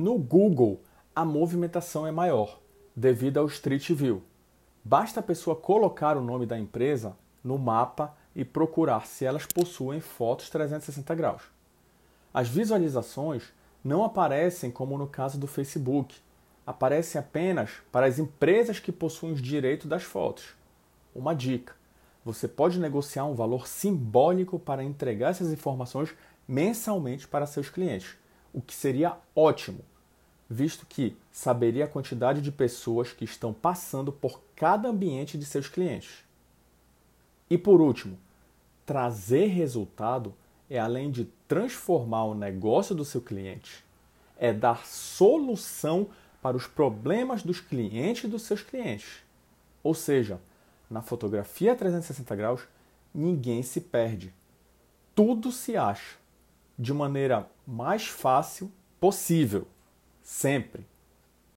No Google, a movimentação é maior, devido ao Street View. Basta a pessoa colocar o nome da empresa no mapa e procurar se elas possuem fotos 360 graus. As visualizações não aparecem como no caso do Facebook, aparecem apenas para as empresas que possuem os direitos das fotos. Uma dica: você pode negociar um valor simbólico para entregar essas informações mensalmente para seus clientes, o que seria ótimo, visto que saberia a quantidade de pessoas que estão passando por cada ambiente de seus clientes. E por último, trazer resultado é além de transformar o negócio do seu cliente, é dar solução para os problemas dos clientes dos seus clientes. Ou seja, na fotografia 360 graus, ninguém se perde. Tudo se acha de maneira mais fácil possível, sempre.